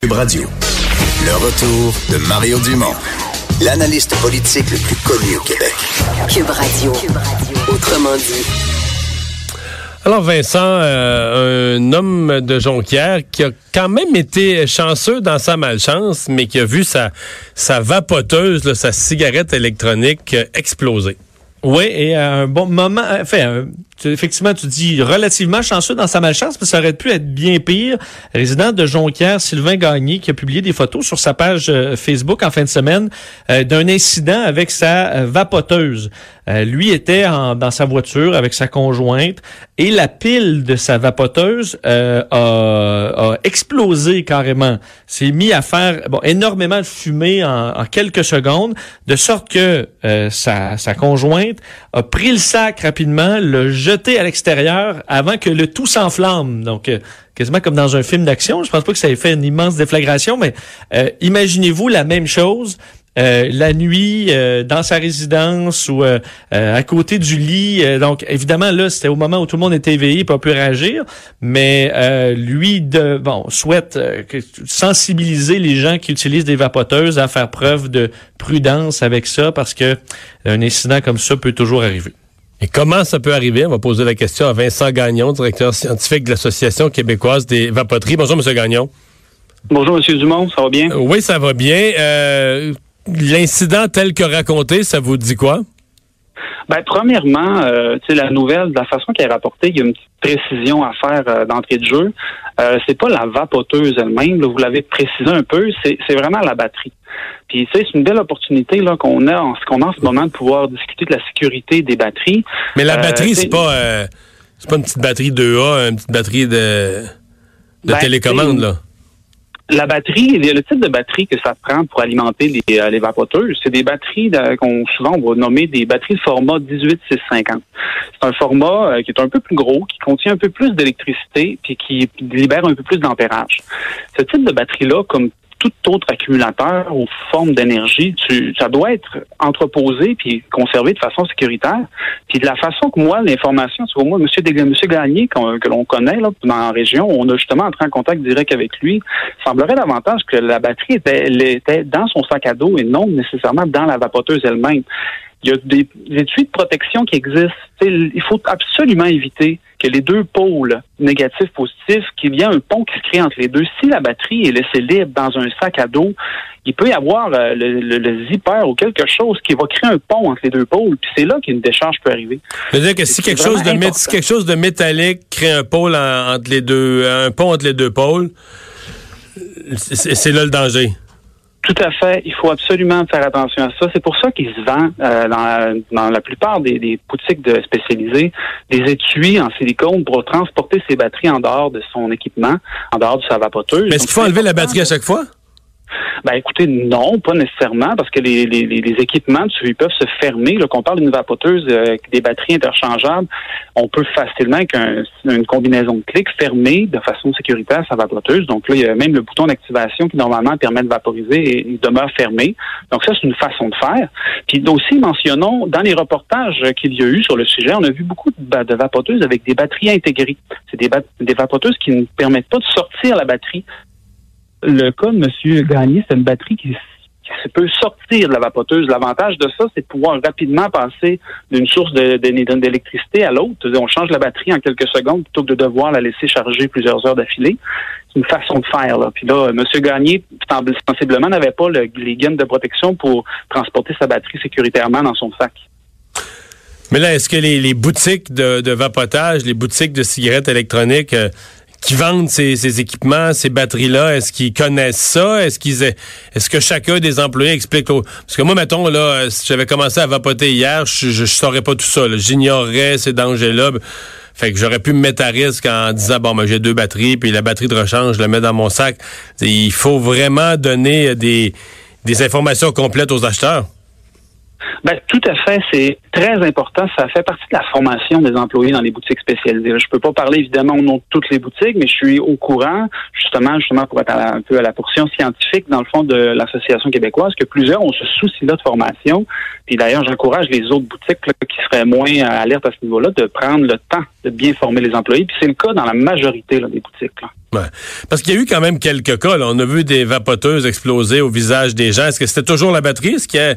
Cube Radio. Le retour de Mario Dumont, l'analyste politique le plus connu au Québec. Cube Radio. Autrement dit. Alors Vincent, euh, un homme de Jonquière qui a quand même été chanceux dans sa malchance, mais qui a vu sa, sa vapoteuse, sa cigarette électronique euh, exploser. Oui, et à un bon moment, euh, enfin, effectivement, tu dis relativement chanceux dans sa malchance, mais ça aurait pu être bien pire. Résident de Jonquière, Sylvain Gagné, qui a publié des photos sur sa page euh, Facebook en fin de semaine euh, d'un incident avec sa vapoteuse. lui était dans sa voiture avec sa conjointe et la pile de sa vapoteuse a, explosé carrément. S'est mis à faire bon, énormément de fumée en, en quelques secondes, de sorte que sa, sa conjointe a pris le sac rapidement, le jeté à l'extérieur avant que le tout s'enflamme. Donc, euh, quasiment comme dans un film d'action. Je pense pas que ça ait fait une immense déflagration, mais euh, imaginez-vous la même chose euh, la nuit dans sa résidence ou à côté du lit. donc évidemment là, c'était au moment où tout le monde était éveillé, pas pu réagir, mais lui de bon souhaite sensibiliser les gens qui utilisent des vapoteuses à faire preuve de prudence avec ça parce que un incident comme ça peut toujours arriver. Et comment ça peut arriver? On va poser la question à Vincent Gagnon, directeur scientifique de l'Association québécoise des vapoteries. Bonjour, M. Gagnon. Bonjour, M. Dumont. Ça va bien? Oui, ça va bien. Euh, l'incident tel que raconté, ça vous dit quoi? Ben, premièrement, euh, la nouvelle, de la façon qu'elle est rapportée, il y a une petite précision à faire euh, d'entrée de jeu. Euh, c'est pas la vapoteuse elle-même, vous l'avez précisé un peu, c'est vraiment la batterie. Puis c'est une belle opportunité là qu'on a en ce qu'on a en ce moment de pouvoir discuter de la sécurité des batteries. Mais la batterie, c'est pas c'est pas une petite batterie 2A, une petite batterie de, de ben, télécommande là la batterie, le type de batterie que ça prend pour alimenter les, euh, les vapoteuses, c'est des batteries qu'on souvent on va nommer des batteries de format 18650. C'est un format euh, qui est un peu plus gros, qui contient un peu plus d'électricité puis qui libère un peu plus d'ampérage. Ce type de batterie-là, comme tout autre accumulateur ou forme d'énergie, ça doit être entreposé puis conservé de façon sécuritaire. Puis de la façon que moi, l'information, sur moi, Monsieur, Monsieur Gagné, que l'on connaît là, dans la région, on a justement entré en contact direct avec lui, semblerait davantage que la batterie était, était dans son sac à dos et non nécessairement dans la vapoteuse elle-même. Il y a des, études de protection qui existent. il faut absolument éviter que les deux pôles négatifs positifs, qu'il y ait un pont qui se crée entre les deux. Si la batterie est laissée libre dans un sac à dos, il peut y avoir euh, le, zipper ou quelque chose qui va créer un pont entre les deux pôles. Puis c'est là qu'une décharge peut arriver. C'est-à-dire que si quelque chose de quelque chose de métallique crée un pôle entre les deux, un pont entre les deux pôles, c'est là le danger. Tout à fait. Il faut absolument faire attention à ça. C'est pour ça qu'il se vend euh, dans, la, plupart des, boutiques de spécialisées des étuis en silicone pour transporter ses batteries en dehors de son équipement, en dehors de sa vapoteuse. Mais est-ce qu'il faut enlever la batterie à chaque fois? Ben écoutez, non, pas nécessairement, parce que les, les, les équipements, ils peuvent se fermer. Là, qu'on parle d'une vapoteuse euh, des batteries interchangeables, on peut facilement, avec une combinaison de clics, fermer de façon sécuritaire sa vapoteuse. Donc là, il y a même le bouton d'activation qui normalement permet de vaporiser et il demeure fermé. Donc ça, c'est une façon de faire. Puis aussi, mentionnons, dans les reportages qu'il y a eu sur le sujet, on a vu beaucoup de, de vapoteuses avec des batteries intégrées. C'est des, des vapoteuses qui ne permettent pas de sortir la batterie le cas de M. Gagné, c'est une batterie qui, peut sortir de la vapoteuse. L'avantage de ça, c'est de pouvoir rapidement passer d'une source d'électricité à l'autre. On change la batterie en quelques secondes plutôt que de devoir la laisser charger plusieurs heures d'affilée. C'est une façon de faire. Là. Puis là, M. Gagné, sensiblement, n'avait pas les gaines de protection pour transporter sa batterie sécuritairement dans son sac. Mais là, est-ce que les, boutiques de, vapotage, les boutiques de cigarettes électroniques, euh, qui vendent ces, équipements, ces batteries-là, est-ce qu'ils connaissent ça? Est-ce qu'ils est-ce que chacun des employés explique Parce que moi, mettons, là, si j'avais commencé à vapoter hier, je, je, saurais pas tout ça. J'ignorerais ces dangers-là. Fait que j'aurais pu me mettre à risque en disant bon ben j'ai deux batteries, puis la batterie de rechange, je la mets dans mon sac. il faut vraiment donner des, des informations complètes aux acheteurs. Ben, tout à fait. C'est très important. Ça fait partie de la formation des employés dans les boutiques spécialisées. Je peux pas parler évidemment au nom de toutes les boutiques, mais je suis au courant, justement, justement pour être un peu à la portion scientifique, dans le fond, de l'Association québécoise, que plusieurs ont ce souci-là de formation. Puis d'ailleurs, j'encourage les autres boutiques qui seraient moins alertes à ce niveau-là de prendre le temps de bien former les employés. Puis c'est le cas dans la majorité des boutiques. Ouais. Parce qu'il y a eu quand même quelques cas. On a vu des vapoteuses exploser au visage des gens. Est-ce que c'était toujours la batterie? Est-ce qu'il y a...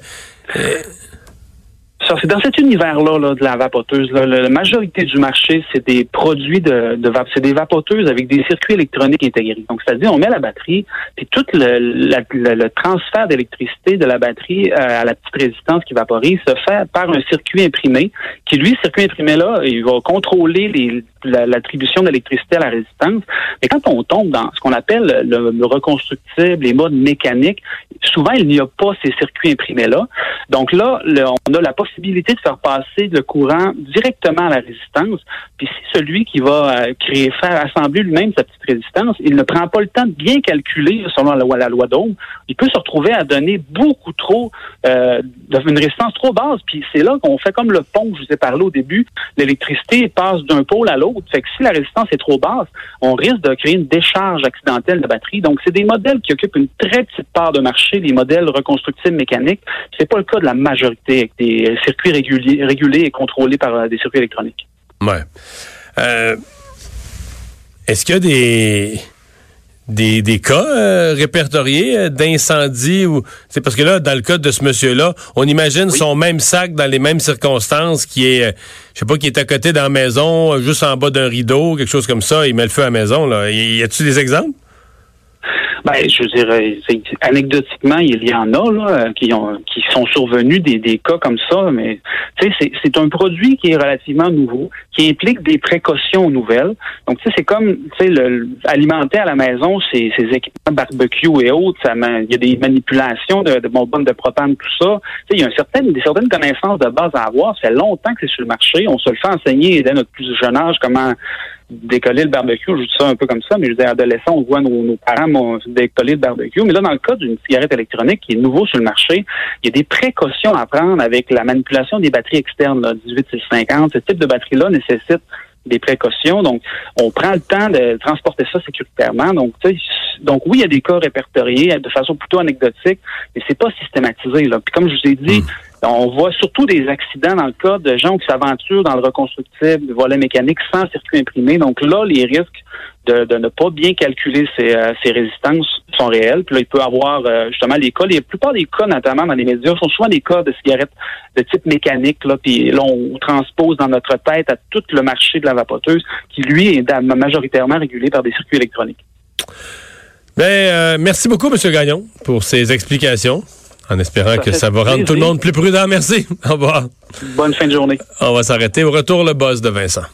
Ça, c'est dans cet univers-là là, de la vapoteuse. Là, la, majorité du marché, c'est des produits de, de vap- c'est des vapoteuses avec des circuits électroniques intégrés. Donc, c'est-à-dire, on met la batterie, puis tout le, le- le transfert d'électricité de la batterie euh, à la petite résistance qui vaporise se fait par un circuit imprimé, qui lui, circuit imprimé-là, il va contrôler les- l'attribution d'électricité à la résistance. Mais quand on tombe dans ce qu'on appelle le, le reconstructible, les modes mécaniques, souvent, il n'y a pas ces circuits imprimés-là. Donc là, on a la possibilité de faire passer le courant directement à la résistance. Puis si celui qui va euh, créer, faire assembler lui-même sa petite résistance, il ne prend pas le temps de bien calculer selon la loi, d'Ohm, il peut se retrouver à donner beaucoup trop, euh, une résistance trop basse. Puis c'est là qu'on fait comme le pont que je vous ai parlé au début. L'électricité passe d'un pôle à l'autre. Fait que si la résistance est trop basse, on risque de créer une décharge accidentelle de batterie. Donc c'est des modèles qui occupent une très petite part de marché, les modèles reconstructibles mécaniques. C'est pas le cas de la majorité avec des circuits régulés, régulés et contrôlés par euh, des circuits électroniques. Ouais. Euh, Est-ce qu'il y a des des, des cas euh, répertoriés euh, d'incendie ou c'est parce que là dans le cas de ce monsieur là on imagine son même sac dans les mêmes circonstances qui est euh, je sais pas qui est à côté dans la maison euh, juste en bas d'un rideau quelque chose comme ça il met le feu à la maison là. Y y a-tu des exemples? Ben, je dirais, c'est- anecdotiquement, il y en a là, euh, qui ont qui sont survenus des, des cas comme ça, mais c'est- un produit qui est relativement nouveau, qui implique des précautions nouvelles. Donc, c'est comme, le, alimenter à la maison ces, ces équipements barbecue et autres, il y a des manipulations de, de bonbonnes de propane, tout ça. Il y a un certain, des certaines connaissances de base à avoir. Ça fait longtemps que c'est sur le marché. On se le fait enseigner dès notre plus jeune âge comment décoller le barbecue. Je dis ça un peu comme ça, mais je dire, adolescent, on voit nos, nos parents décoller le barbecue. Mais là, dans le cas d'une cigarette électronique qui est nouveau sur le marché, il y a des précautions à prendre avec la manipulation des batteries externes, là, 18650. Ce type de batterie-là nécessite des précautions. Donc, on prend le temps de transporter ça sécuritairement. Donc, donc oui, il y a des cas répertoriés de façon plutôt anecdotique, mais c'est pas systématisé. Là. Puis comme je vous ai dit, on voit surtout des accidents dans le cas de gens qui s'aventurent dans le reconstructible, le volet mécanique sans circuit imprimé. Donc là, les risques de, de ne pas bien calculer ces, euh, ces résistances sont réels. Puis là, il peut avoir euh, justement les cas, la plupart des cas, notamment dans les médias, sont souvent des cas de cigarettes de type mécanique. Là, puis là, on transpose dans notre tête à tout le marché de la vapoteuse, qui lui est majoritairement régulé par des circuits électroniques. ben euh, merci beaucoup monsieur Gagnon pour ces explications en espérant Ça que ça va rendre tout le monde plus prudent. Merci. Au revoir. Bonne fin de journée. on va s'arrêter. Au retour le boss de Vincent